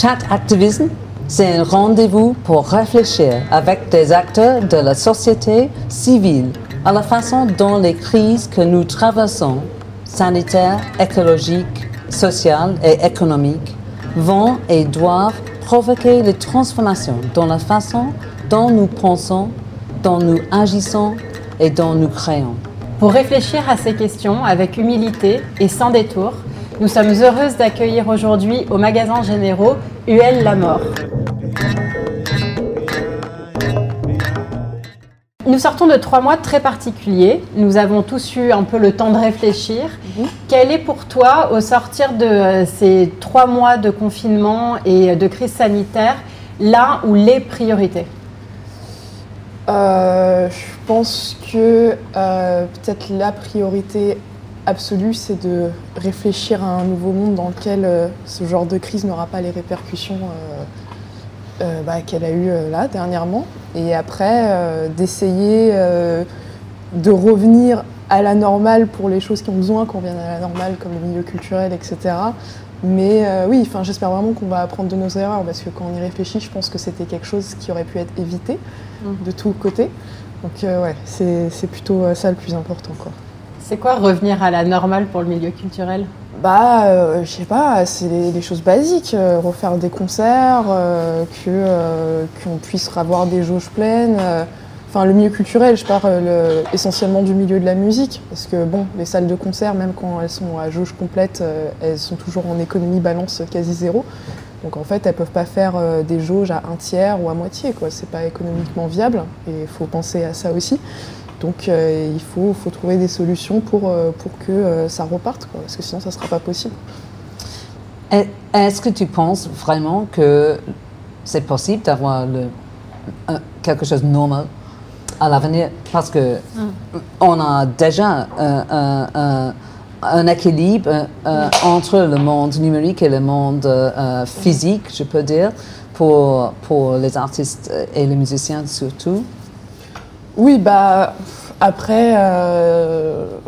Chat Activism, c'est un rendez-vous pour réfléchir avec des acteurs de la société civile à la façon dont les crises que nous traversons, sanitaires, écologiques, sociales et économiques, vont et doivent provoquer les transformations dans la façon dont nous pensons, dont nous agissons et dont nous créons. Pour réfléchir à ces questions avec humilité et sans détour, nous sommes heureuses d'accueillir aujourd'hui au magasin généraux UL La Mort. Nous sortons de trois mois très particuliers. Nous avons tous eu un peu le temps de réfléchir. Mhm. Quel est pour toi, au sortir de euh, ces trois mois de confinement et de crise sanitaire, l'un ou les priorités? Euh, Je pense que euh, peut-être la priorité absolue, c'est de réfléchir à un nouveau monde dans lequel euh, ce genre de crise n'aura pas les répercussions bah, qu'elle a eues là dernièrement. Et après, d'essayer de revenir à la normale pour les choses qui ont besoin qu'on vienne à la normale, comme le milieu culturel, etc. Mais oui, enfin, j'espère vraiment qu'on va apprendre de nos erreurs parce que quand on y réfléchit, je pense que c'était quelque chose qui aurait pu être évité. Mm. de tous côtés. Donc euh, ouais, c'est plutôt euh, ça le plus important. quoi. C'est quoi revenir à la normale pour le milieu culturel bah, euh, je sais pas, c'est les, choses basiques, refaire des concerts, que qu'on puisse avoir des jauges pleines. Enfin, le milieu culturel, je parle essentiellement du milieu de la musique, parce que bon, les salles de concert, même quand elles sont à jauge complète, elles sont toujours en économie balance quasi zéro. Donc en fait, elles peuvent pas faire euh, des jauges à un tiers ou à moitié, quoi. C'est pas économiquement viable et il faut penser à ça aussi. Donc euh, il faut, faut, trouver des solutions pour, euh, pour que ça reparte, quoi, parce que sinon ça sera pas possible. Est-ce que tu penses vraiment que c'est possible d'avoir quelque chose de normal à l'avenir? Parce que mm. on a déjà un un équilibre euh, euh, entre le monde numérique et le monde euh, physique, je peux dire, pour, pour les artistes et les musiciens surtout Oui, bah après,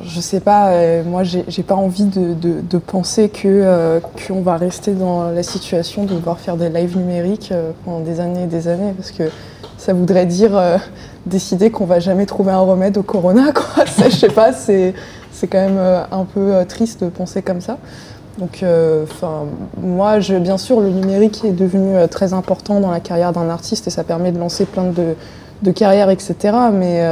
je sais pas, moi j'ai pas envie de, de, penser que qu'on va rester dans la situation de devoir faire des lives numériques pendant des années et des années, parce que ça voudrait dire décider qu'on va jamais trouver un remède au corona, quoi. je sais pas, c'est quand même euh, un peu euh, triste de penser comme ça. Donc, euh, enfin, moi, je, bien sûr, le numérique est devenu très important dans la carrière d'un artiste et ça permet de lancer plein de, de carrières, etc. Mais,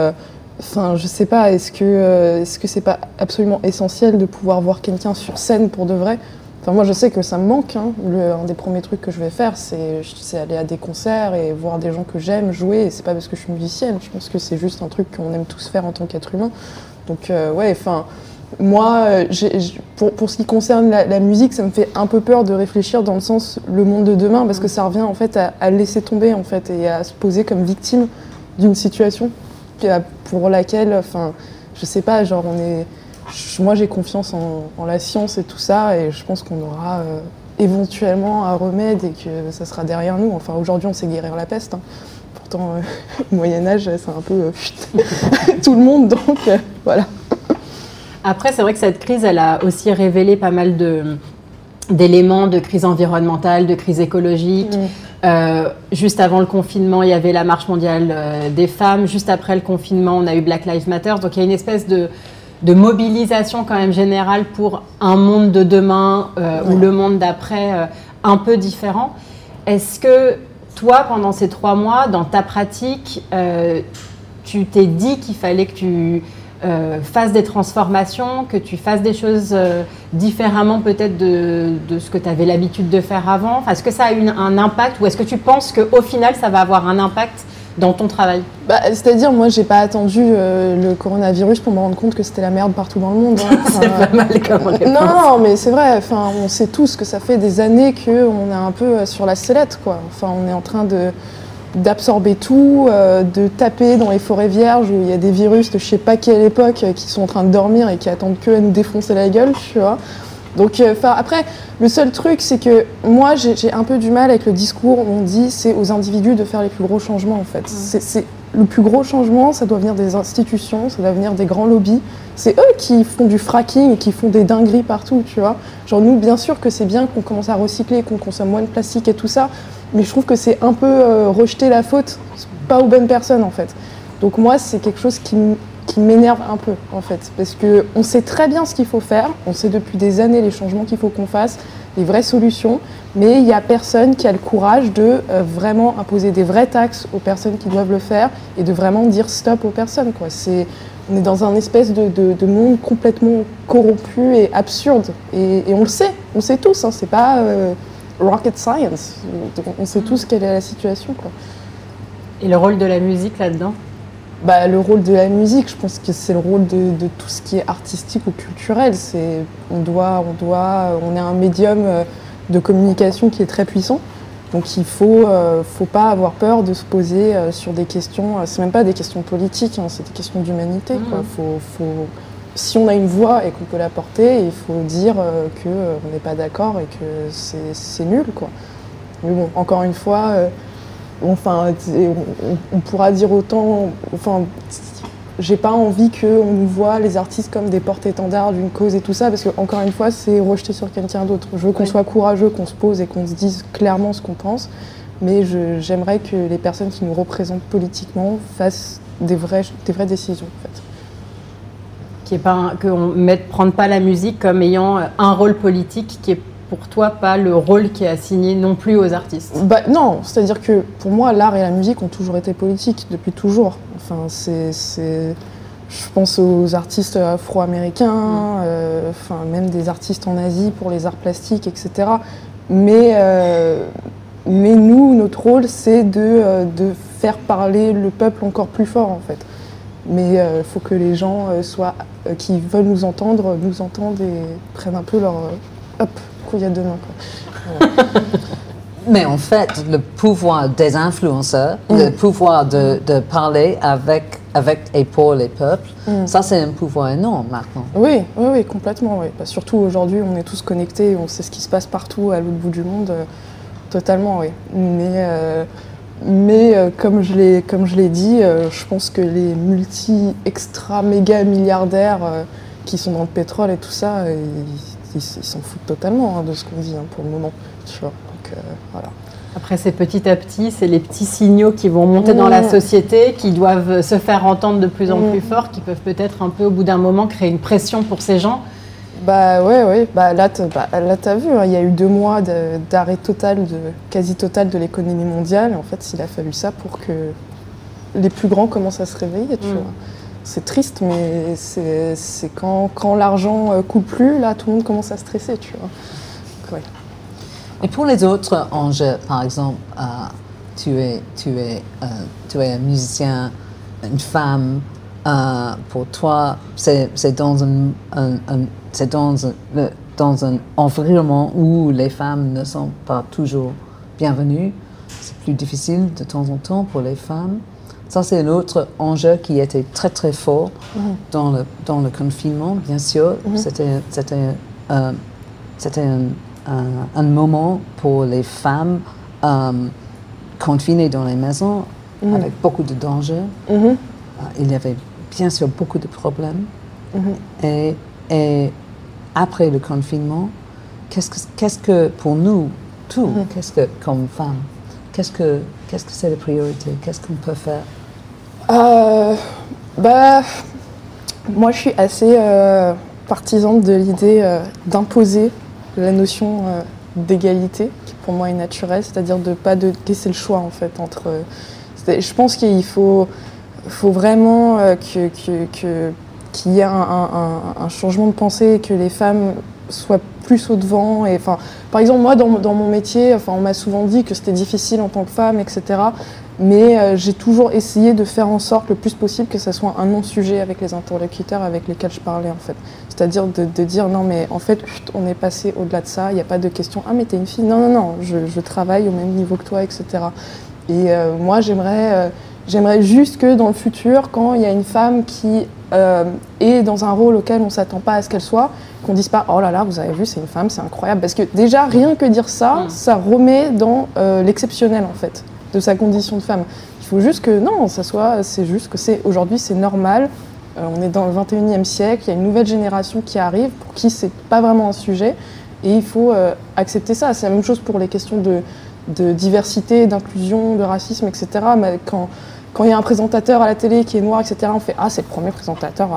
enfin, je sais pas, est-ce que est-ce que c'est pas absolument essentiel de pouvoir voir quelqu'un sur scène pour de vrai? Enfin, moi, je sais que ça me manque. Hein. un des premiers trucs que je vais faire, c'est aller à des concerts et voir des gens que j'aime jouer. Et c'est pas parce que je suis musicienne. Je pense que c'est juste un truc qu'on aime tous faire en tant qu'être humain. Donc, euh, ouais, enfin, moi, pour, ce qui concerne la, musique, ça me fait un peu peur de réfléchir dans le sens le monde de demain, parce que ça revient en fait à, laisser tomber en fait et à se poser comme victime d'une situation pour laquelle, enfin, je sais pas, genre on est, moi j'ai confiance en, la science et tout ça, et je pense qu'on aura euh, éventuellement un remède et que ça sera derrière nous. Enfin, aujourd'hui, on sait guérir la peste. Hein. Pourtant, euh, au Moyen Âge, c'est un peu euh, tout le monde, donc voilà. Après, c'est vrai que cette crise, elle a aussi révélé pas mal de d'éléments de crise environnementale, de crise écologique. juste avant le confinement, il y avait la marche mondiale des femmes. Juste après le confinement, on a eu Black Lives Matter. Donc il y a une espèce de, de mobilisation quand même générale pour un monde de demain ou le monde d'après un peu différent. Est-ce que toi, pendant ces trois mois, dans ta pratique, euh, tu t'es dit qu'il fallait que tu euh, fasses des transformations, que tu fasses des choses euh, différemment peut-être de, ce que tu avais l'habitude de faire avant Est-ce que ça a eu un impact ou est-ce que tu penses qu'au final, ça va avoir un impact dans ton travail? Bah, C'est-à-dire, moi, j'ai pas attendu le coronavirus pour me rendre compte que c'était la merde partout dans le monde. Hein. c'est pas mal comme réponse. Non, mais c'est vrai. Enfin, on sait tous que ça fait des années qu'on est un peu sur la sellette, quoi. Enfin, on est en train de d'absorber tout, euh, de taper dans les forêts vierges où il y a des virus de je sais pas quelle époque qui sont en train de dormir et qui attendent que à nous défoncer la gueule, tu vois. Donc, euh, après, le seul truc, c'est que moi, j'ai un peu du mal avec le discours où on dit c'est aux individus de faire les plus gros changements, en fait. C'est le plus gros changement, ça doit venir des institutions, ça doit venir des grands lobbies. C'est eux qui font du fracking et qui font des dingueries partout, tu vois. Genre nous, bien sûr que c'est bien qu'on commence à recycler, qu'on consomme moins de plastique et tout ça, mais je trouve que c'est un peu euh, rejeter la faute, pas aux bonnes personnes en fait. Donc moi, c'est quelque chose qui, m'énerve un peu en fait, parce que on sait très bien ce qu'il faut faire, on sait depuis des années les changements qu'il faut qu'on fasse, les vraies solutions, mais il n'y a personne qui a le courage de euh, vraiment imposer des vraies taxes aux personnes qui doivent le faire et de vraiment dire stop aux personnes. C'est, on est dans un espèce de, de, monde complètement corrompu et absurde. Et, on le sait, on sait tous, hein, c'est pas euh, rocket science. On sait tous quelle est la situation. Et le rôle de la musique là-dedans? Bah, le rôle de la musique, je pense que c'est le rôle de, de, tout ce qui est artistique ou culturel. C'est, on doit, on doit, on est un médium euh, de communication qui est très puissant. Donc il faut, euh, faut pas avoir peur de se poser euh, sur des questions. Euh, c'est même pas des questions politiques, hein, c'est des questions d'humanité. Mmh. Faut, faut, si on a une voix et qu'on peut la porter, il faut dire que on n'est pas d'accord et que c'est nul, quoi. Mais bon, encore une fois, enfin, on, on, pourra dire autant. Enfin, j'ai pas envie qu'on nous voit les artistes comme des porte-étendards d'une cause et tout ça, parce que encore une fois, c'est rejeter sur quelqu'un d'autre. Je veux qu'on soit courageux, qu'on se pose et qu'on se dise clairement ce qu'on pense, mais j'aimerais que les personnes qui nous représentent politiquement fassent des vraies, des vraies décisions. En fait. Qui est pas qu'on ne prenne pas la musique comme ayant un rôle politique qui est pour toi pas le rôle qui est assigné non plus aux artistes? Bah, Non, c'est-à-dire que pour moi, l'art et la musique ont toujours été politiques, depuis toujours. Enfin, c'est, je pense aux artistes afro-américains, mm. euh, enfin, même des artistes en Asie pour les arts plastiques, etc. Mais, euh, mais nous, notre rôle, c'est de, euh, de, faire parler le peuple encore plus fort, en fait. Mais il faut que les gens soient, qui veulent nous entendre, nous entendent et prennent un peu leur... hop, il y a demain. Mais en fait, le pouvoir des influenceurs, le mm. pouvoir de, de, parler avec, avec et pour les peuples, mm. ça c'est un pouvoir énorme maintenant. Oui, oui, oui complètement. Oui. Bah, surtout aujourd'hui, on est tous connectés, on sait ce qui se passe partout à l'autre bout du monde. Euh, totalement, oui. Mais, euh, mais euh, comme je l'ai dit, je pense que les multi-extra-méga milliardaires qui sont dans le pétrole et tout ça, ils s'en foutent totalement hein, de ce qu'on dit hein, pour le moment. Donc, euh, voilà. Après, c'est petit à petit, c'est les petits signaux qui vont monter dans la société, qui doivent se faire entendre de plus en plus fort, qui peuvent peut-être un peu au bout d'un moment créer une pression pour ces gens. Bah ouais, ouais. Bah, là, bah, tu as vu, hein, il y a eu deux mois d'arrêt total, de, quasi total de l'économie mondiale. En fait, il a fallu ça pour que les plus grands commencent à se réveiller, tu mm. vois c'est triste, mais c'est quand, quand l'argent euh, coule plus, là, tout le monde commence à stresser, tu vois. Et pour les autres enjeux, par exemple, euh, tu, es, tu, es, euh, tu es un musicien, une femme, pour toi, c'est dans un, c'est dans dans un environnement où les femmes ne sont pas toujours bienvenues. C'est plus difficile de temps en temps pour les femmes. Ça, c'est un autre enjeu qui était très, très fort mhm. dans, le, dans le confinement, bien sûr. Mhm. C'était, c'était, euh, c'était un, un, moment pour les femmes euh, confinées dans les maisons mhm. avec beaucoup de dangers. Euh, il y avait bien sûr beaucoup de problèmes. Et, et, après le confinement, qu'est-ce que, qu'est-ce que pour nous, tout, qu'est-ce que, comme femmes, qu'est-ce que, qu'est-ce que c'est la priorité? Qu'est-ce qu'on peut faire? Euh, bah, Moi, je suis assez euh, partisane de l'idée euh, d'imposer la notion d'égalité, qui pour moi est naturelle, c'est-à-dire de ne pas de laisser le choix, en fait, entre... je pense qu'il faut, faut vraiment qu'il y ait un, changement de pensée et que les femmes soient plus au devant. Et, enfin, par exemple, moi, dans, dans mon métier, enfin, on m'a souvent dit que c'était difficile en tant que femme, etc mais euh, j'ai toujours essayé de faire en sorte le plus possible que ce soit un non-sujet avec les interlocuteurs avec lesquels je parlais en fait. C'est-à-dire de, dire non mais en fait on est passé au-delà de ça, il n'y a pas de question ah mais t'es une fille, non non non, je, travaille au même niveau que toi, etc. Et euh, moi j'aimerais euh, j'aimerais juste que dans le futur, quand il y a une femme qui est dans un rôle auquel on ne s'attend pas à ce qu'elle soit, qu'on dise pas oh là là vous avez vu c'est une femme, c'est incroyable, parce que déjà rien que dire ça, mm. ça remet dans l'exceptionnel en fait. de sa condition de femme. Il faut juste que non, ça soit, c'est juste que c'est aujourd'hui c'est normal. Euh, on est dans le 21e siècle, il y a une nouvelle génération qui arrive pour qui c'est pas vraiment un sujet et il faut euh, accepter ça. C'est la même chose pour les questions de, de diversité, d'inclusion, de racisme, etc. Mais quand quand il y a un présentateur à la télé qui est noir, etc., on fait Ah, c'est le premier présentateur.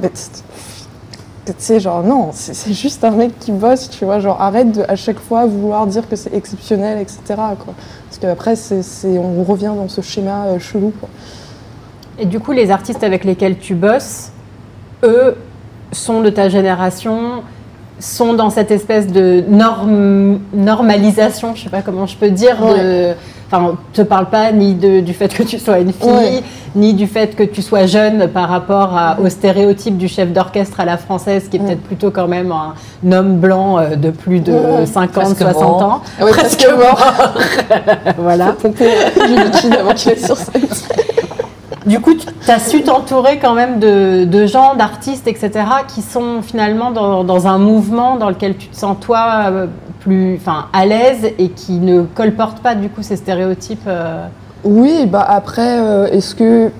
Mais tu sais, genre, non, c'est juste un mec qui bosse, tu vois. Genre, arrête de à chaque fois vouloir dire que c'est exceptionnel, etc. Quoi. Parce qu'après, on revient dans ce schéma euh, chelou. Quoi. Et du coup, les artistes avec lesquels tu bosses, eux, sont de ta génération, sont dans cette espèce de norme, normalisation, je sais pas comment je peux dire, de Enfin, te parle pas ni du fait que tu sois une fille, ni du fait que tu sois jeune par rapport au stéréotype du chef d'orchestre à la française, qui est peut-être plutôt quand même un homme blanc euh, de plus de 50, 60 ans. Ah presque mort. voilà. sur Du coup, tu as su t'entourer quand même de, gens, d'artistes, etc., qui sont finalement dans, un mouvement dans lequel tu te sens, toi, euh, plus enfin, à l'aise et qui ne colporte pas du coup ces stéréotypes euh. Oui, bah après, euh, est-ce que,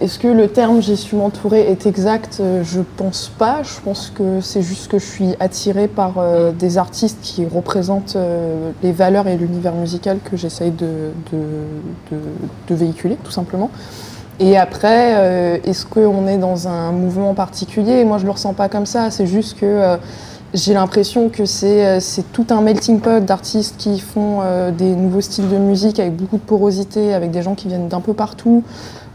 est que le terme j'ai su m'entourer est exact? Euh, Je pense pas. Je pense que c'est juste que je suis attirée par des artistes qui représentent les valeurs et l'univers musical que j'essaye de, de, de, véhiculer, tout simplement. Et après, est-ce qu'on est dans un mouvement particulier? Moi, je le ressens pas comme ça. C'est juste que j'ai l'impression que euh, c'est tout un melting pot d'artistes qui font euh, des nouveaux styles de musique avec beaucoup de porosité, avec des gens qui viennent d'un peu partout,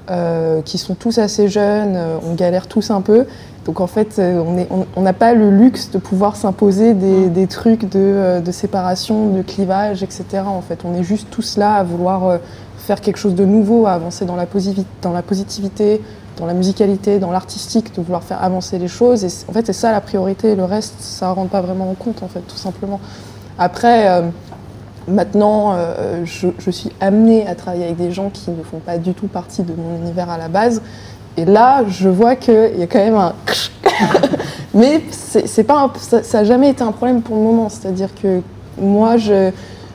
euh, qui sont tous assez jeunes, on galère tous un peu. Donc en fait, on n'a pas le luxe de pouvoir s'imposer des, des, trucs de, de, séparation, de clivage, etc. En fait, on est juste tous là à vouloir faire quelque chose de nouveau, à avancer dans la, dans la positivité, dans la musicalité, dans l'artistique, de vouloir faire avancer les choses. Et en fait, c'est ça la priorité. Le reste, ça ne rentre pas vraiment en compte, en fait, tout simplement. Après, euh, maintenant, euh, je, suis amenée à travailler avec des gens qui ne font pas du tout partie de mon univers à la base. Et là, je vois qu'il y a quand même un. Mais c'est pas ça n'a jamais été un problème pour le moment. C'est-à-dire que moi, je,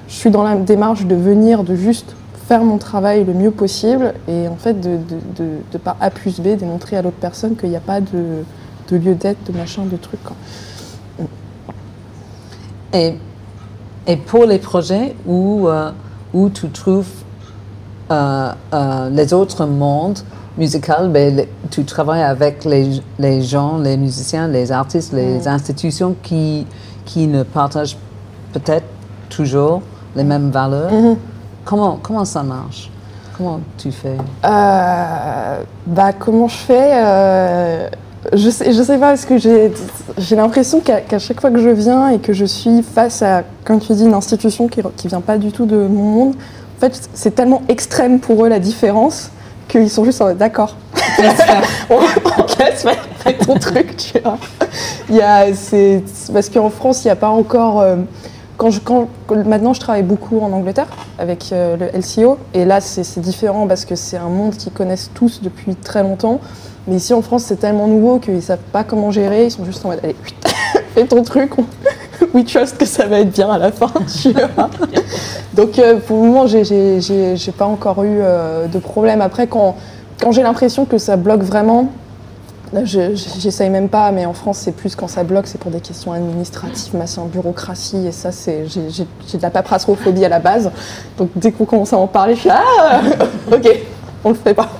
je suis dans la démarche de venir, de juste faire mon travail le mieux possible et en fait de, de, de, par A plus B démontrer à l'autre personne qu'il n'y a pas de, de lieu d'être, de machin, de truc. Et, et pour les projets où, euh, où tu trouves euh, euh, les autres mondes musicaux, ben, tu travailles avec les, les, gens, les musiciens, les artistes, les mm. institutions qui, qui ne partagent peut-être toujours les mêmes valeurs. Mm-hmm. Comment, comment ça marche? Comment tu fais? Euh, bah, Comment je fais euh, Je sais, je sais pas, parce que j'ai, j'ai l'impression qu'à, chaque fois que je viens et que je suis face à, comme tu dis, une institution qui ne vient pas du tout de mon monde, en fait, c'est tellement extrême pour eux la différence qu'ils sont juste en d'accord. on, on casse, ton truc, tu vois. Il y a, c'est, parce qu'en France, il n'y a pas encore. Euh, maintenant, je travaille beaucoup en Angleterre avec euh, le LCO, et là, c'est différent parce que c'est un monde qu'ils connaissent tous depuis très longtemps. Mais ici en France, c'est tellement nouveau qu'ils ne savent pas comment gérer. Ils sont juste en mode, allez, fais ton truc, we trust que ça va être bien à la fin. Donc euh, pour le moment, j'ai pas encore eu euh, de problème. Après, quand j'ai l'impression que ça bloque vraiment, J'essaye même pas, mais en France, c'est plus quand ça bloque, c'est pour des questions administratives, en bureaucratie, et ça, c'est j'ai de la paperasserophobie à la base. Donc dès qu'on commence à en parler, je suis ah, ok, on le fait pas,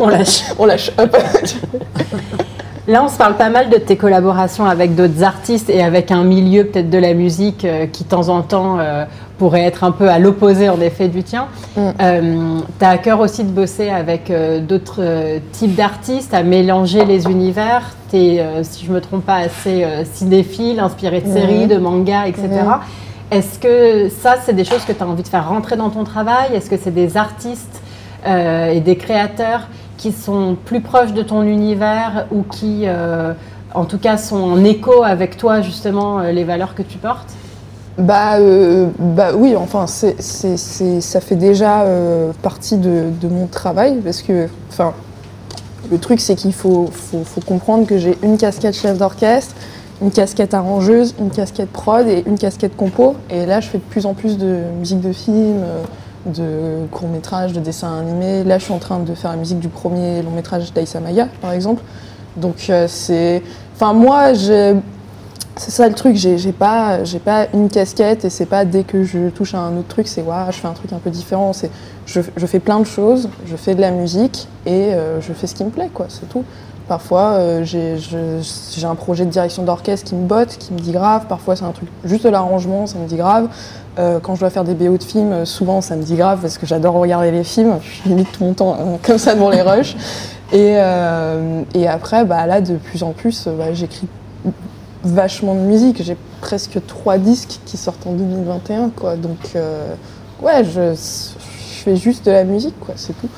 on lâche, on lâche. Là, on se parle pas mal de tes collaborations avec d'autres artistes et avec un milieu peut-être de la musique euh, qui, de temps en temps, euh, pourrait être un peu à l'opposé, en effet, du tien. Mm. Euh, tu as à cœur aussi de bosser avec d'autres types d'artistes, à mélanger les univers. Tu es, si je me trompe pas, assez cinéphile, inspiré de séries, mm. de mangas, etc. Mm. Est-ce que ça, c'est des choses que tu as envie de faire rentrer dans ton travail? Est-ce que c'est des artistes et des créateurs qui sont plus proches de ton univers ou qui, euh, en tout cas, sont en écho avec toi, justement, euh, les valeurs que tu portes? Bah, euh, bah oui, enfin, c'est, ça fait déjà partie de, mon travail parce que, enfin, le truc c'est qu'il faut, faut, faut, comprendre que j'ai une casquette chef d'orchestre, une casquette arrangeuse, une casquette prod et une casquette compo. Et là, je fais de plus en plus de musique de film, de courts-métrages, de dessins animés. Là, je suis en train de faire la musique du premier long-métrage d'Aïssa Maya, par exemple. Donc, euh, c'est. Enfin, moi, j'ai. C'est ça le truc, j'ai pas, pas une casquette et c'est pas dès que je touche à un autre truc, c'est waouh, je fais un truc un peu différent. Je, je fais plein de choses, je fais de la musique et euh, je fais ce qui me plaît, quoi, c'est tout. Parfois, euh, j'ai un projet de direction d'orchestre qui me botte, qui me dit grave. Parfois, c'est un truc juste de l'arrangement, ça me dit grave. Euh, quand je dois faire des BO de films, souvent, ça me dit grave parce que j'adore regarder les films. Je limite tout mon temps comme ça devant les rushs. Et, après, bah, là, de plus en plus, bah, j'écris vachement de musique. J'ai presque trois disques qui sortent en 2021, quoi. Donc, euh, ouais, je, je fais juste de la musique, quoi, c'est tout.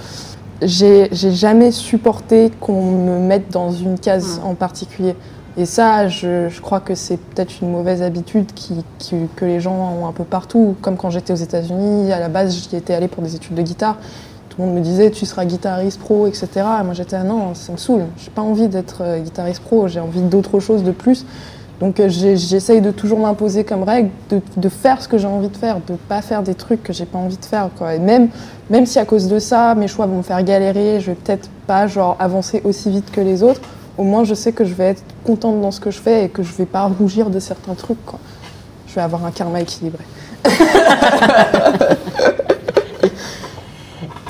J'ai jamais supporté qu'on me mette dans une case en particulier. Et ça, je, je crois que c'est peut-être une mauvaise habitude qui, qui- que les gens ont un peu partout. Comme quand j'étais aux États-Unis, à la base, j'y étais allée pour des études de guitare. Me disait, tu seras guitariste pro, etc. Et moi, j'étais, ah non, ça me saoule. J'ai pas envie d'être euh, guitariste pro, j'ai envie d'autre chose de plus. Donc, euh, j'essaye de toujours m'imposer comme règle de, faire ce que j'ai envie de faire, de pas faire des trucs que j'ai pas envie de faire. Et même, même si à cause de ça, mes choix vont me faire galérer, je vais peut-être pas genre, avancer aussi vite que les autres, au moins je sais que je vais être contente dans ce que je fais et que je vais pas rougir de certains trucs. Je vais avoir un karma équilibré.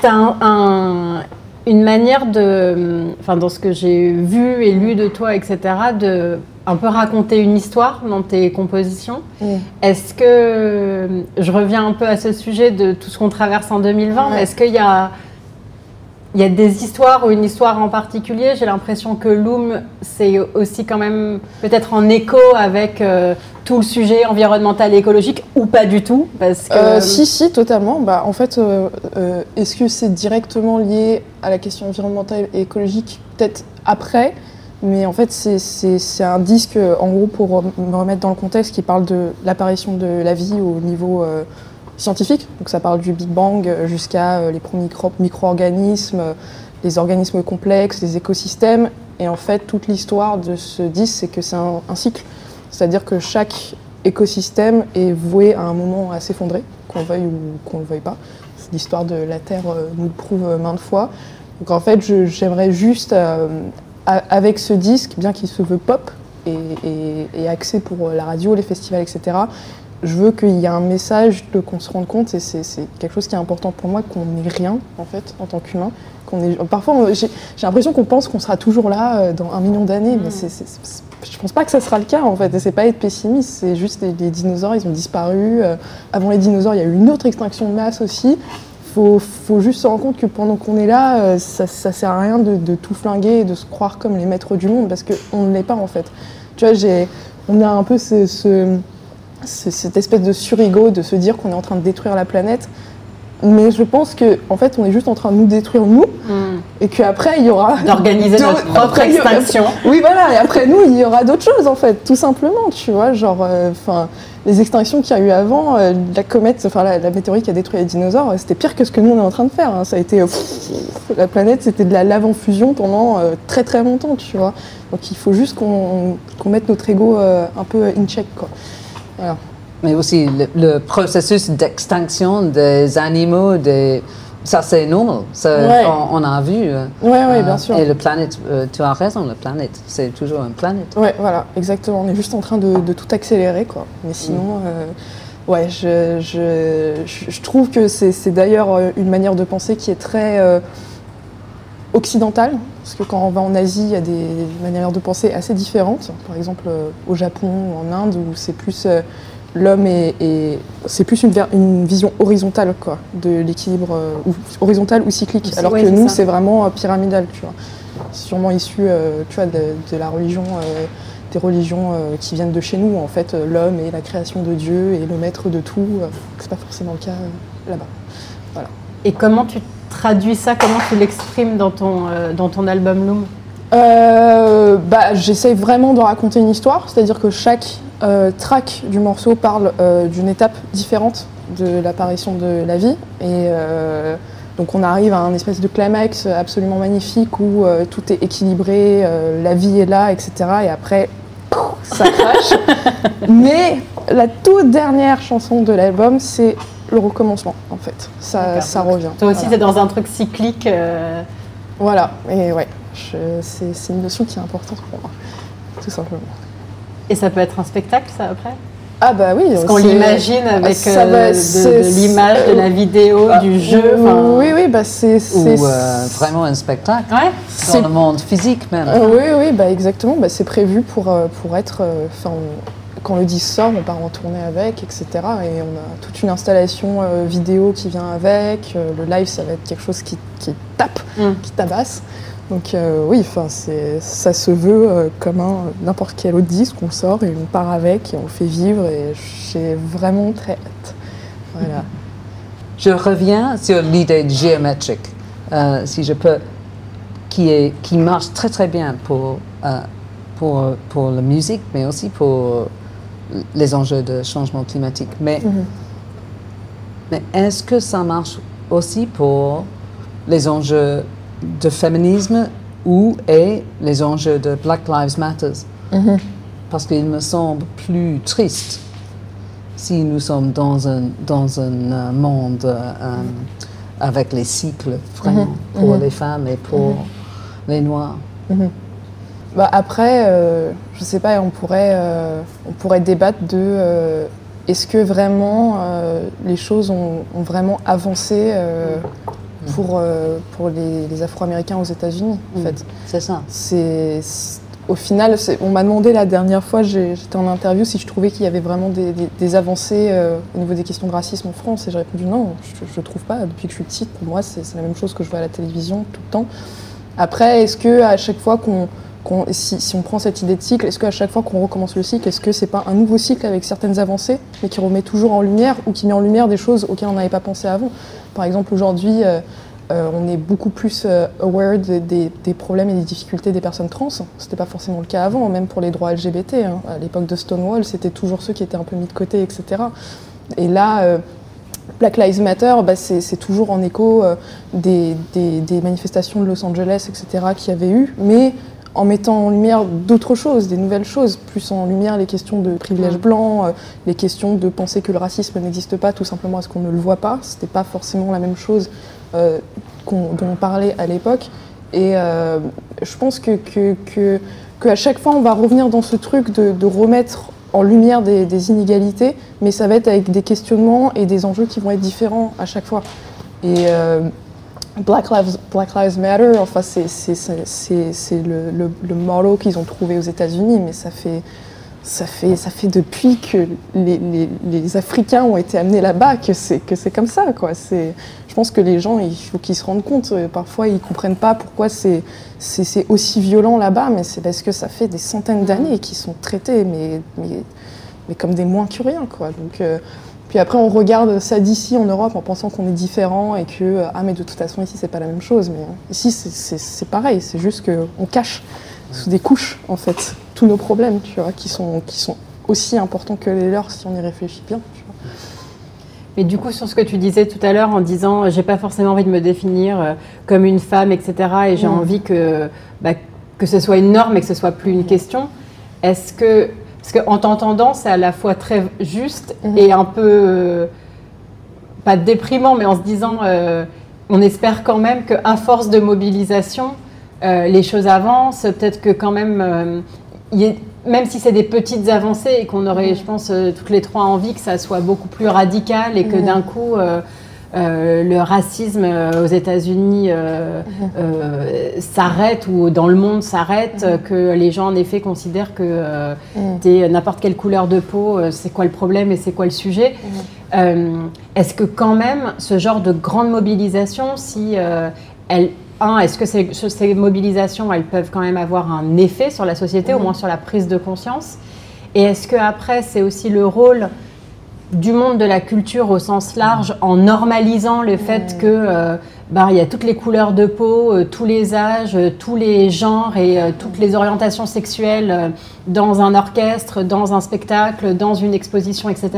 Tu as une manière de, enfin dans ce que j'ai vu et lu de toi, etc., de un peu raconter une histoire dans tes compositions. Est-ce que, je reviens un peu à ce sujet de tout ce qu'on traverse en 2020, mais est-ce qu'il y a, il y a des histoires ou une histoire en particulier J'ai l'impression que Loom, c'est aussi quand même peut-être en écho avec euh, tout le sujet environnemental et écologique, ou pas du tout parce que... Euh, si, si, totalement. Bah, en fait, euh, est-ce que c'est directement lié à la question environnementale et écologique? Peut-être après, mais en fait, c'est- un disque, en gros, pour me remettre dans le contexte, qui parle de l'apparition de la vie au niveau scientifique. Donc, ça parle du Big Bang jusqu'à euh, les premiers micro- micro-organismes, euh, les organismes complexes, les écosystèmes. Et en fait, toute l'histoire de ce disque, c'est que c'est un, cycle. C'est-à-dire que chaque écosystème est voué à un moment à s'effondrer, qu'on le veuille ou qu'on ne le veuille pas. L'histoire de la Terre euh, nous le prouve maintes fois. Donc en fait, j'aimerais juste, avec ce disque, bien qu'il se veut pop et, axé pour la radio, les festivals, etc., je veux qu'il y ait un message, qu'on se rende compte, et c'est quelque chose qui est important pour moi, qu'on n'est rien, en fait, en tant qu'humain. est- Parfois, j'ai l'impression qu'on pense qu'on sera toujours là euh, dans un million d'années, mais c'est- c'est- je pense pas que ça sera le cas, en fait. Et c'est pas être pessimiste, c'est juste les, les dinosaures, ils ont disparu. Euh, avant les dinosaures, il y a eu une autre extinction de masse aussi. Faut, faut juste se rendre compte que pendant qu'on est là, euh, ça, ça sert à rien de, de tout flinguer et de se croire comme les maîtres du monde, parce qu'on ne l'est pas, en fait. Tu vois, on a un peu ce- cette espèce de surego de se dire qu'on est en train de détruire la planète. Mais je pense que en fait, on est juste en train de nous détruire nous, Hmm. et qu'après il y aura D'organiser notre propre après, aura- extinction. Oui, voilà. Et après nous, il y aura d'autres choses en fait, tout simplement. Tu vois, genre, euh, enfin, les extinctions qu'il y a eu avant, euh, la comète, enfin la, la météorite qui a détruit les dinosaures, c'était pire que ce que nous on est en train de faire. hein. Ça a été euh, pff, la planète, c'était de la lave en fusion pendant euh, très très longtemps, tu vois. Donc il faut juste qu'on qu'on mette notre ego un peu in check, quoi. Voilà. Mais aussi le, le processus d'extinction des animaux, des... ça c'est normal. Ça, Ouais. on, on a vu. euh, Ouais, ouais, euh, bien sûr. Et le planète, euh, tu as raison, la planète, c'est toujours une planète. Ouais, voilà, exactement. On est juste en train de, de tout accélérer, quoi. Mais sinon, euh, ouais, je, je, trouve que c'est d'ailleurs euh, une manière de penser qui est très euh, occidentale. Parce que quand on va en Asie, il y a des manières de penser assez différentes. Par exemple, euh, au Japon ou en Inde, où c'est plus euh, l'homme et, et- c'est plus une, vision horizontale, quoi, de l'équilibre, euh, ou horizontal ou cyclique. Alors ouais, que nous, c'est vraiment euh, pyramidal, tu vois. Sûrement issu, tu vois, de, de la religion. des religions qui viennent de chez nous, en fait, l'homme est la création de Dieu et le maître de tout. c'est pas forcément le cas là-bas. Et comment tu traduis ça Comment tu l'exprimes dans ton, euh, dans ton album Loom? Euh, bah, j'essaye vraiment de raconter une histoire, c'est-à-dire que chaque euh, track du morceau parle euh, d'une étape différente de l'apparition de la vie. Et donc on arrive à un espèce de climax absolument magnifique où tout est équilibré, la vie est là, etc. Et après, ça crache. Mais la toute dernière chanson de l'album, c'est le recommencement, en fait. Ça, ça revient. Toi aussi, c'est dans un truc cyclique. Euh. Voilà, et ouais, c'est une notion qui est importante pour moi, tout simplement. Et ça peut être un spectacle, ça, après? Ah bah oui. Parce qu'on l'imagine avec euh, de, l'image, de la vidéo, ah, du jeu. Oui, oui, bah c'est... Ou euh, vraiment un spectacle ouais. dans le monde physique même. oui, oui, bah exactement. Bah, c'est prévu pour, pour être quand le disque sort, on part en tournée avec, etc. Et on a toute une installation euh, vidéo qui vient avec. Euh, le live, ça va être quelque chose qui, tape, mm. qui tabasse. Donc euh, oui, ça se veut comme n'importe quel autre disque, on sort et on part avec et on fait vivre. Et j'ai vraiment très hâte. Voilà. Je reviens sur l'idée géométrique, si je peux, qui, est, qui marche très très bien pour, pour, pour la musique, mais aussi pour les enjeux de changement climatique. Mais, mhm. mais est-ce que ça marche aussi pour les enjeux de féminisme ou et les enjeux de Black Lives Matter? Mhm. Parce qu'il me semble plus triste si nous sommes dans un, dans un euh, monde euh, avec les cycles vraiment mhm. pour les femmes et pour les Noirs. Bah après, euh, je sais pas, on pourrait, euh, on pourrait débattre de euh, est-ce que vraiment les choses ont, vraiment avancé pour, pour les, Afro-Américains aux États-Unis, en mm. fait. C'est ça. C'est, au final, on m'a demandé la dernière fois, j'étais en interview, si je trouvais qu'il y avait vraiment des, avancées au niveau des questions de racisme en France, et j'ai répondu non, je ne trouve pas. Depuis que je suis petite, pour moi, c'est, la même chose que je vois à la télévision tout le temps. Après, est-ce que à chaque fois qu'on si, on prend cette idée de cycle, est-ce qu'à chaque fois qu'on recommence le cycle, est-ce que c'est pas un nouveau cycle avec certaines avancées, mais qui remet toujours en lumière ou qui met en lumière des choses auxquelles on n'avait pas pensé avant? Par exemple, aujourd'hui, euh, euh, on est beaucoup plus euh, aware des, problèmes et des difficultés des personnes trans. C'était pas forcément le cas avant, même pour les droits LGBT. Hein. À l'époque de Stonewall, c'était toujours ceux qui étaient un peu mis de côté, etc. Et là, Black Lives Matter, bah, c'est toujours en écho des, des, manifestations de Los Angeles, etc., qu'il y avait eu, mais en mettant en lumière d'autres choses, des nouvelles choses, plus en lumière les questions de privilège mm. blanc, euh, les questions de penser que le racisme n'existe pas tout simplement parce qu'on ne le voit pas. C'était pas forcément la même chose euh, dont on parlait à l'époque. Et euh, je pense que, que, à chaque fois, on va revenir dans ce truc de, remettre en lumière des, des, inégalités, mais ça va être avec des questionnements et des enjeux qui vont être différents à chaque fois. Et Black Lives, Black Lives Matter, enfin, c'est le, le, le motto qu'ils ont trouvé aux États-Unis, mais ça fait, ça, fait, ça fait depuis que les, les, les Africains ont été amenés là-bas que c'est comme ça. Quoi. Je pense que les gens, il faut qu'ils se rendent compte. Euh, parfois, ils ne comprennent pas pourquoi c'est aussi violent là-bas, mais c'est parce que ça fait des centaines d'années qu'ils sont traités, mais, mais, mais, comme des moins que rien. Quoi. Donc, euh, puis après, on regarde ça d'ici en Europe en pensant qu'on est différent et que, euh, ah, mais de toute façon, ici, c'est pas la même chose. Mais ici, c'est pareil, c'est juste qu'on cache sous des couches, en fait, tous nos problèmes, tu vois, qui sont, qui sont aussi importants que les leurs si on y réfléchit bien. Tu vois. Mais du coup, sur ce que tu disais tout à l'heure en disant, j'ai pas forcément envie de me définir euh, comme une femme, etc., et j'ai mm. envie que, bah, que ce soit une norme et que ce soit plus une question, est-ce que parce qu'en t'entendant, c'est à la fois très juste mhm. et un peu, euh, pas déprimant, mais en se disant, euh, on espère quand même qu'à force de mobilisation, euh, les choses avancent. Peut-être que quand même, même si c'est des petites avancées et qu'on aurait, mhm. je pense, toutes les trois envie que ça soit beaucoup plus radical et que mhm. d'un coup, euh, le racisme euh, aux États-Unis euh, mhm. s'arrête ou dans le monde s'arrête, mhm. que les gens en effet considèrent que mhm. n'importe quelle couleur de peau, c'est quoi le problème et c'est quoi le sujet. est-ce que quand même ce genre de grande mobilisation, si elle, est-ce que ces, ces, mobilisations, elles peuvent quand même avoir un effet sur la société, au moins sur la prise de conscience? Et est-ce que après, c'est aussi le rôle du monde de la culture au sens large en normalisant le fait que euh, bah, il y a toutes les couleurs de peau, euh, tous les âges, euh, tous les genres et toutes les orientations sexuelles dans un orchestre, dans un spectacle, dans une exposition, etc.,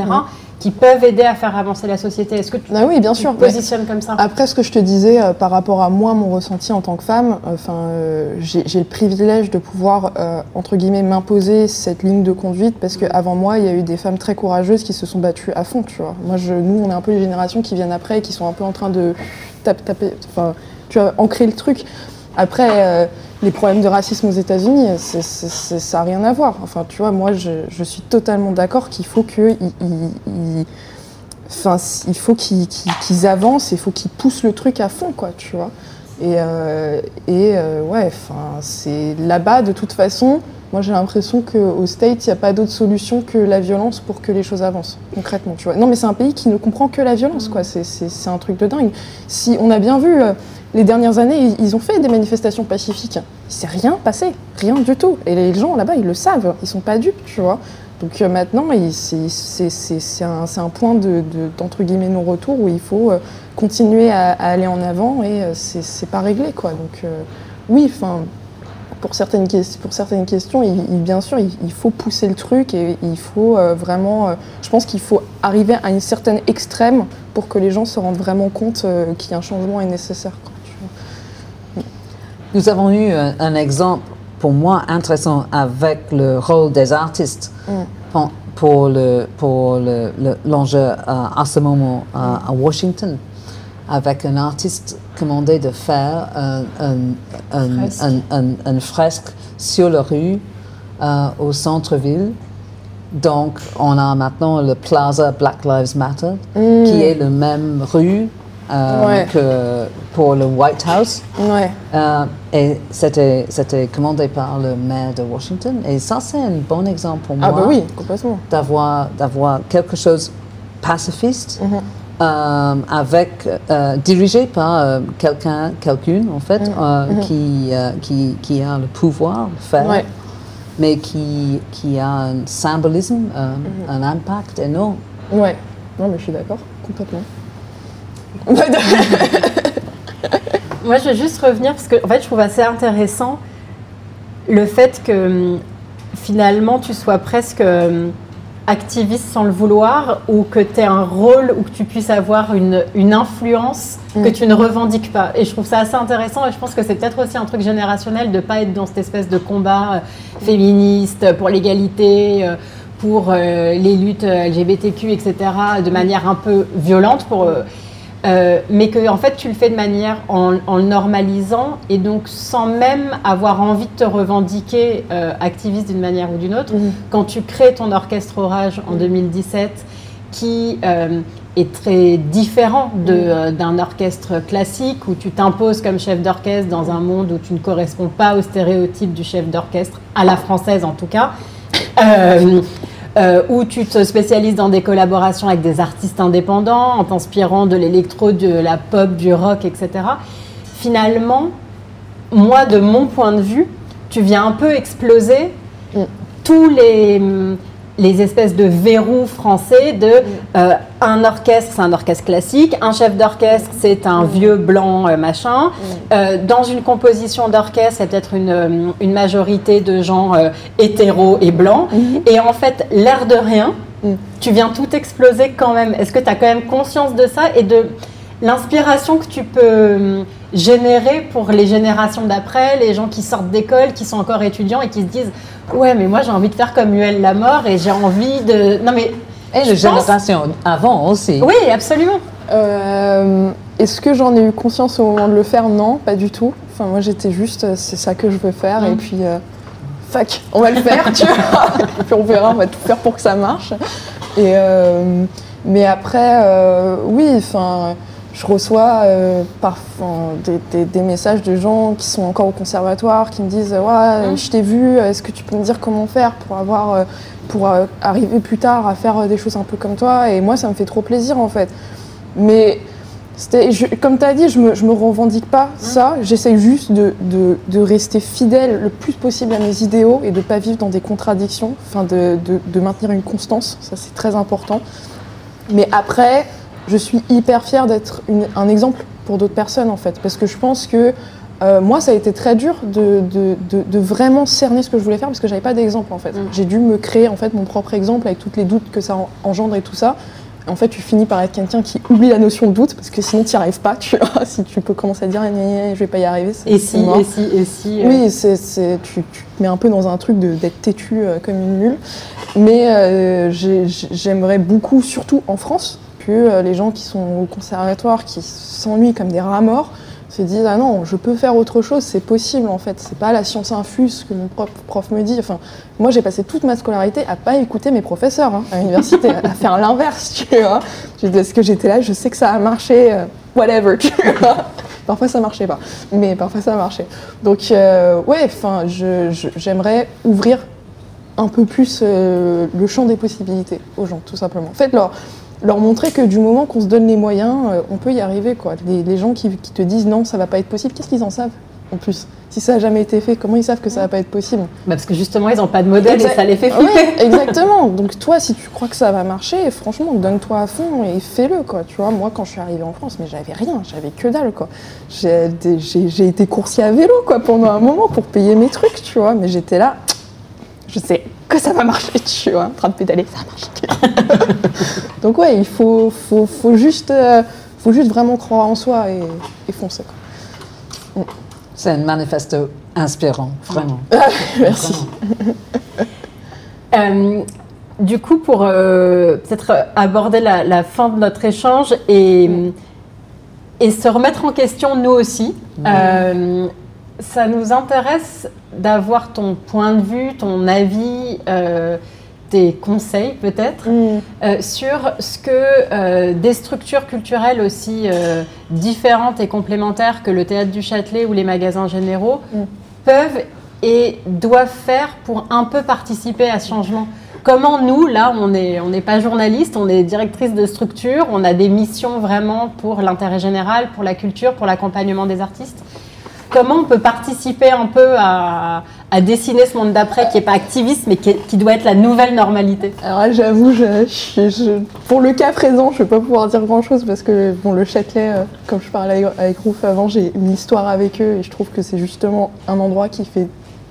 qui peuvent aider à faire avancer la société. Est-ce que tu, ah oui, bien sûr, te positionnes comme ça? Après, ce que je te disais euh, par rapport à moi, mon ressenti en tant que femme, enfin, euh, j'ai le privilège de pouvoir, euh, entre guillemets, m'imposer cette ligne de conduite parce qu'avant moi, il y a eu des femmes très courageuses qui se sont battues à fond, tu vois. Moi, je, nous, on est un peu les générations qui viennent après et qui sont un peu en train de taper, enfin, tu vois, ancrer le truc. Après, les problèmes de racisme aux États-Unis, ça n'a rien à voir. Enfin, tu vois, moi, je, suis totalement d'accord qu'il faut qu'ils enfin, il faut qu'ils avancent, il faut qu'ils poussent le truc à fond, quoi, tu vois. Et, euh, euh, ouais, enfin, c'est là-bas, de toute façon, moi j'ai l'impression qu'au States, il n'y a pas d'autre solution que la violence pour que les choses avancent, concrètement, tu vois. Non, mais c'est un pays qui ne comprend que la violence, quoi. C'est un truc de dingue. Si on a bien vu, euh, les dernières années, ils ont fait des manifestations pacifiques. Il s'est rien passé, rien du tout. Et les gens là-bas, ils le savent, ils sont pas dupes, tu vois. Donc euh, maintenant, c'est un, point de, d'entre guillemets non-retour où il faut euh, continuer à, aller en avant et euh, c'est pas réglé, quoi. Donc oui, enfin. Pour certaines, pour certaines questions, bien sûr, il, faut pousser le truc et il faut vraiment. je pense qu'il faut arriver à une certaine extrême pour que les gens se rendent vraiment compte qu'il un changement est nécessaire. Nous avons eu un, exemple pour moi intéressant avec le rôle des artistes mm. pour, le, pour l'enjeu le, à ce moment à Washington avec un artiste commandé de faire une fresque sur la rue euh, au centre-ville. Donc, on a maintenant le Plaza Black Lives Matter, mm. qui est la même rue euh, que pour le White House. Ouais. Euh, et c'était, c'était commandé par le maire de Washington. Et ça, c'est un bon exemple pour ah, moi. Ah, bah oui. D'avoir, d'avoir quelque chose pacifiste. Mhm. Euh, avec, dirigé par quelqu'un, quelqu'une en fait, mhm. Mhm. Qui, qui, qui, a le pouvoir de faire, mais qui, qui a un symbolisme, un impact énorme. Ouais, non mais je suis d'accord, complètement. Moi, je vais juste revenir parce que en fait, je trouve assez intéressant le fait que finalement tu sois presque activiste sans le vouloir ou que tu aies un rôle ou que tu puisses avoir une, une influence que mm. tu ne revendiques pas. Et je trouve ça assez intéressant et je pense que c'est peut-être aussi un truc générationnel de ne pas être dans cette espèce de combat euh, féministe pour l'égalité. Euh, pour euh, les luttes LGBTQ, etc., de manière un peu violente pour euh, mais que en fait tu le fais de manière en, le normalisant et donc sans même avoir envie de te revendiquer euh, activiste d'une manière ou d'une autre. Mhm. Quand tu crées ton orchestre Orage en 2017, qui euh, est très différent mhm. d'un orchestre classique où tu t'imposes comme chef d'orchestre dans un monde où tu ne corresponds pas au stéréotype du chef d'orchestre, à la française en tout cas. Euh, où tu te spécialises dans des collaborations avec des artistes indépendants, en t'inspirant de l'électro, de la pop, du rock, etc. Finalement, moi, de mon point de vue, tu viens un peu exploser mm. tous les les espèces de verrous français de euh, un orchestre, c'est un orchestre classique, un chef d'orchestre, c'est un vieux blanc euh, machin. Euh, dans une composition d'orchestre, c'est peut-être une, une, majorité de gens hétéros et blancs. Et en fait, l'air de rien, tu viens tout exploser quand même. Est-ce que tu as quand même conscience de ça et de l'inspiration que tu peux générer pour les générations d'après, les gens qui sortent d'école, qui sont encore étudiants et qui se disent Ouais, mais moi j'ai envie de faire comme Huel la mort et j'ai envie de. Non, mais. Et les générations avant aussi. Oui, absolument. Euh, est-ce que j'en ai eu conscience au moment de le faire? Non, pas du tout. Enfin, moi j'étais juste, euh, c'est ça que je veux faire et mm. puis. Euh, fuck, on va le faire, tu vois. et puis on verra, on va tout faire pour que ça marche. Et, mais après, oui, enfin je reçois euh, parfois des, messages de gens qui sont encore au conservatoire, qui me disent ouais, hein je t'ai vu, est-ce que tu peux me dire comment faire pour avoir euh, pour euh, arriver plus tard à faire des choses un peu comme toi? Et moi, ça me fait trop plaisir en fait. Mais comme tu as dit, je me, me revendique pas hein ça. J'essaye juste de, de, rester fidèle le plus possible à mes idéaux et de pas vivre dans des contradictions, enfin de, de maintenir une constance. Ça, c'est très important. Mais après, je suis hyper fière d'être un exemple pour d'autres personnes en fait, parce que je pense que euh, moi, ça a été très dur de, de, vraiment cerner ce que je voulais faire parce que j'avais pas d'exemple en fait. Mm. J'ai dû me créer en fait mon propre exemple avec toutes les doutes que ça engendre et tout ça. En fait, tu finis par être quelqu'un qui oublie la notion de doute parce que sinon, tu n'y arrives pas. Tu vois, si tu peux commencer à dire, je vais pas y arriver. Et si, et si, et si, Oui, c'est, tu, tu, te mets un peu dans un truc d'être têtu comme une mule. Mais j'aimerais beaucoup, surtout en France, que les gens qui sont au conservatoire, qui s'ennuient comme des rats morts, se disent ah non je peux faire autre chose c'est possible en fait. C'est pas la science infuse que mon prof, prof me dit. Enfin moi j'ai passé toute ma scolarité à pas écouter mes professeurs hein, à l'université à faire l'inverse tu vois. Parce que j'étais là? Je sais que ça a marché euh, whatever tu vois. Parfois ça marchait pas mais parfois ça a marché donc euh, ouais enfin j'aimerais ouvrir un peu plus euh, le champ des possibilités aux gens tout simplement. Faites-leur leur montrer que du moment qu'on se donne les moyens, euh, on peut y arriver. Quoi. Les, gens qui, te disent non, ça va pas être possible, qu'est-ce qu'ils en savent en plus? Si ça n'a jamais été fait, comment ils savent que ça va pas être possible? Bah Parce que justement, ils n'ont pas de modèle et ça les fait flipper. exactement. Donc toi, si tu crois que ça va marcher, franchement, donne-toi à fond et fais-le. Quoi. Tu vois, moi, quand je suis arrivée en France, mais j'avais rien, j'avais que dalle. Quoi. J'ai, j'ai été coursier à vélo quoi, pendant un moment pour payer mes trucs, tu vois, mais j'étais là, je sais que ça va marcher, tu vois, en train de pédaler, ça marche. Donc ouais, il faut, faut, faut, juste, euh, faut juste vraiment croire en soi et, et foncer. Mm. C'est un manifesto inspirant, vraiment. Merci. Euh, du coup, pour euh, peut-être aborder la, fin de notre échange et, et se remettre en question nous aussi, mm. Ça nous intéresse d'avoir ton point de vue, ton avis, euh, tes conseils peut-être mm. euh, sur ce que euh, des structures culturelles aussi différentes et complémentaires que le théâtre du Châtelet ou les magasins généraux mm. peuvent et doivent faire pour un peu participer à ce changement. Comment nous, là, on n'est on pas journaliste, on est directrice de structure, on a des missions vraiment pour l'intérêt général, pour la culture, pour l'accompagnement des artistes comment on peut participer un peu à, dessiner ce monde d'après qui n'est pas activiste mais qui, doit être la nouvelle normalité? Alors j'avoue, pour le cas présent, je ne vais pas pouvoir dire grand-chose parce que bon, le Châtelet, euh, comme je parlais avec Rouf avant, j'ai une histoire avec eux et je trouve que c'est justement un endroit qui fait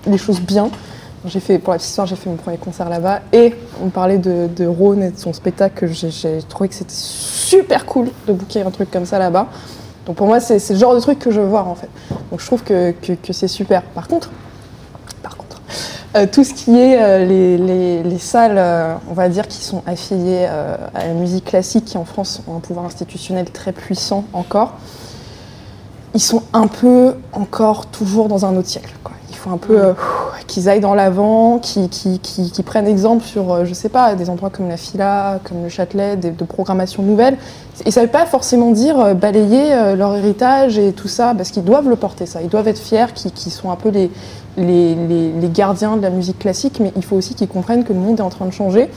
les choses bien. J'ai fait, pour la petite histoire, j'ai fait mon premier concert là-bas et on parlait de, Rhône et de son spectacle. J'ai trouvé que c'était super cool de booker un truc comme ça là-bas. Donc pour moi, c'est le genre de truc que je veux voir en fait. Donc je trouve que, que, c'est super. Par contre, par contre euh, tout ce qui est euh, les, les, salles, euh, on va dire, qui sont affiliées à la musique classique, qui en France ont un pouvoir institutionnel très puissant encore, ils sont un peu encore toujours dans un autre siècle. Faut un peu euh, qu'ils aillent dans l'avant, qu'ils prennent exemple sur, euh, je sais pas, des endroits comme la Fila, comme le Châtelet, de, programmation nouvelle. Et ça ne veut pas forcément dire euh, balayer leur héritage et tout ça, parce qu'ils doivent le porter, ça. Ils doivent être fiers, qu'ils sont un peu les, les, gardiens de la musique classique, mais il faut aussi qu'ils comprennent que le monde est en train de changer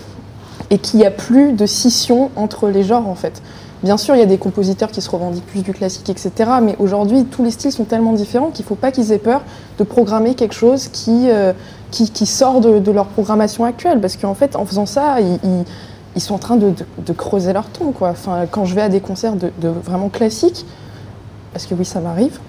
et qu'il n'y a plus de scission entre les genres, en fait. Bien sûr, il y a des compositeurs qui se revendiquent plus du classique, etc. Mais aujourd'hui, tous les styles sont tellement différents qu'il ne faut pas qu'ils aient peur de programmer quelque chose qui, euh, qui, sort de, leur programmation actuelle. Parce qu'en fait, en faisant ça, ils, sont en train de, creuser leur ton. Quoi. Enfin, quand je vais à des concerts de, vraiment classiques, parce que oui, ça m'arrive,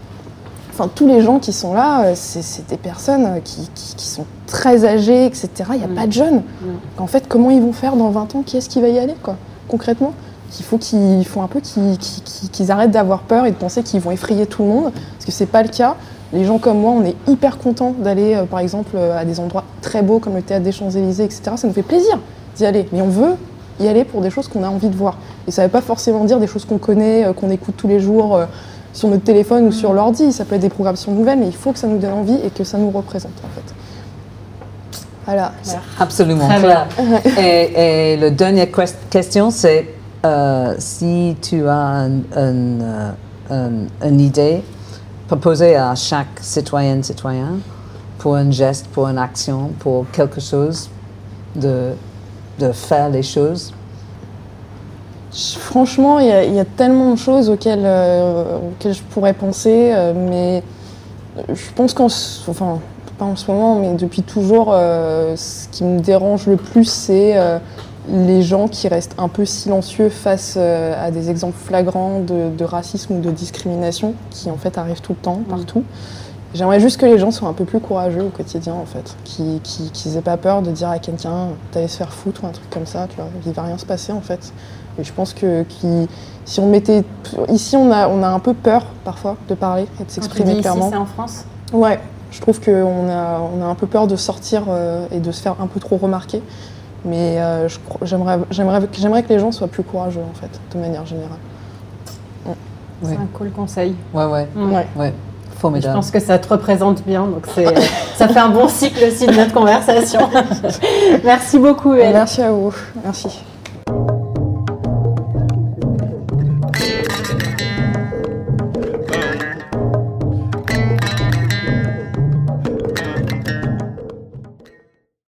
enfin, tous les gens qui sont là, euh, c'est des personnes qui, sont très âgées, etc. Il n'y a mm. pas de jeunes. Mm. En fait, comment ils vont faire dans 20 ans? Qui est-ce qui va y aller, quoi, concrètement? Qu'il faut qu'ils font un peu qu'ils arrêtent d'avoir peur et de penser qu'ils vont effrayer tout le monde, parce que c'est pas le cas. Les gens comme moi, on est hyper contents d'aller, euh, par exemple, euh, à des endroits très beaux comme le théâtre des Champs-Élysées, etc. Ça nous fait plaisir d'y aller, mais on veut y aller pour des choses qu'on a envie de voir. Et ça ne veut pas forcément dire des choses qu'on connaît, euh, qu'on écoute tous les jours sur notre téléphone ou sur l'ordi. Ça peut être des programmations nouvelles, mais il faut que ça nous donne envie et que ça nous représente, en fait. Voilà. Absolument clair. et, et la dernière question, c'est euh, si tu as euh, une idée, proposée à chaque citoyenne, citoyen, pour un geste, pour une action, pour quelque chose, de, de faire les choses. Franchement, il y, a tellement de choses auxquelles, euh, auxquelles je pourrais penser, mais je pense qu'en enfin, pas en ce moment, mais depuis toujours, ce qui me dérange le plus, c'est les gens qui restent un peu silencieux face euh, à des exemples flagrants de, racisme ou de discrimination qui en fait arrivent tout le temps, partout. J'aimerais juste que les gens soient un peu plus courageux au quotidien en fait, qu'ils qui, pas peur de dire à quelqu'un d'aller se faire foutre ou un truc comme ça, tu vois, il va rien se passer en fait. Et je pense que qui, si on mettait. Ici, on a, on a un peu peur parfois de parler et de s'exprimer clairement. c'est en France? Ouais, je trouve qu'on a, on a un peu peur de sortir euh, et de se faire un peu trop remarquer. Mais euh, j'aimerais, j'aimerais, j'aimerais que les gens soient plus courageux, en fait, de manière générale. C'est Ouais. un cool conseil. Ouais, ouais, Mm. Ouais. ouais. Je pense que ça te représente bien, donc c'est, ça fait un bon cycle aussi de notre conversation. Merci beaucoup, Hélène. Merci à vous. Merci.